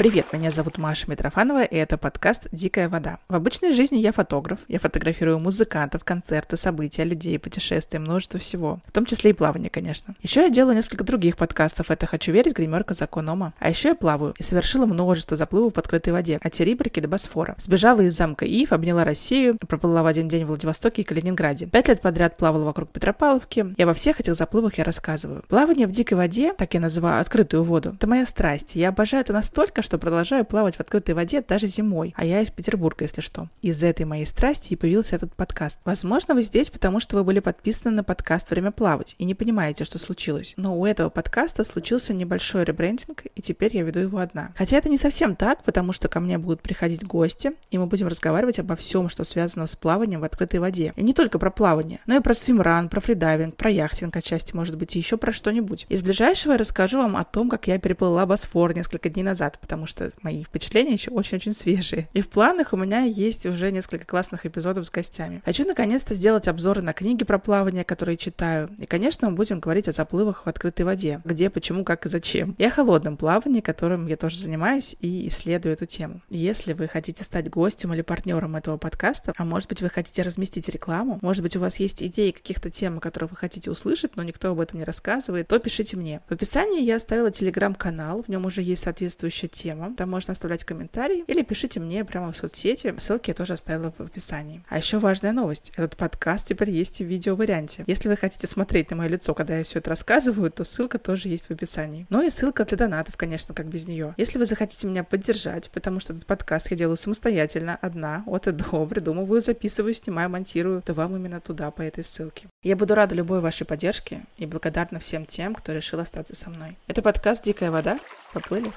Привет, меня зовут Маша Митрофанова, и это подкаст «Дикая вода». В обычной жизни я фотограф. Я фотографирую музыкантов, концерты, события, людей, путешествия, множество всего. В том числе и плавание, конечно. Еще я делаю несколько других подкастов. Это «Хочу верить», «Гримерка», «Закон Ома». А еще я плаваю и совершила множество заплывов в открытой воде. От Терибрики до Босфора. Сбежала из замка Ив, обняла Россию, проплыла в один день в Владивостоке и Калининграде. Пять лет подряд плавала вокруг Петропавловки. И обо всех этих заплывах я рассказываю. Плавание в дикой воде, так я называю открытую воду, это моя страсть. Я обожаю это настолько, что продолжаю плавать в открытой воде даже зимой, а я из Петербурга, если что. Из этой моей страсти и появился этот подкаст. Возможно, вы здесь, потому что вы были подписаны на подкаст «Время плавать» и не понимаете, что случилось. Но у этого подкаста случился небольшой ребрендинг, и теперь я веду его одна. Хотя это не совсем так, потому что ко мне будут приходить гости, и мы будем разговаривать обо всем, что связано с плаванием в открытой воде. И не только про плавание, но и про swimrun, про фридайвинг, про яхтинг отчасти, может быть, и еще про что-нибудь. Из ближайшего я расскажу вам о том, как я переплыла Босфор несколько дней назад, потому что мои впечатления еще очень-очень свежие. И в планах у меня есть уже несколько классных эпизодов с гостями. Хочу наконец-то сделать обзоры на книги про плавание, которые читаю. И, конечно, мы будем говорить о заплывах в открытой воде. Где, почему, как и зачем. И о холодном плавании, которым я тоже занимаюсь и исследую эту тему. Если вы хотите стать гостем или партнером этого подкаста, а может быть вы хотите разместить рекламу, может быть у вас есть идеи каких-то тем, о которых вы хотите услышать, но никто об этом не рассказывает, то пишите мне. В описании я оставила телеграм-канал, в нем уже есть соответствующая тема. Там можно оставлять комментарии или пишите мне прямо в соцсети. Ссылки я тоже оставила в описании. А еще важная новость. Этот подкаст теперь есть в видео-варианте. Если вы хотите смотреть на мое лицо, когда я все это рассказываю, то ссылка тоже есть в описании. Ну и ссылка для донатов, конечно, как без нее. Если вы захотите меня поддержать, потому что этот подкаст я делаю самостоятельно, одна, от и до, придумываю, записываю, снимаю, монтирую, то вам именно туда, по этой ссылке. Я буду рада любой вашей поддержке и благодарна всем тем, кто решил остаться со мной. Это подкаст «Дикая вода». Поплыли?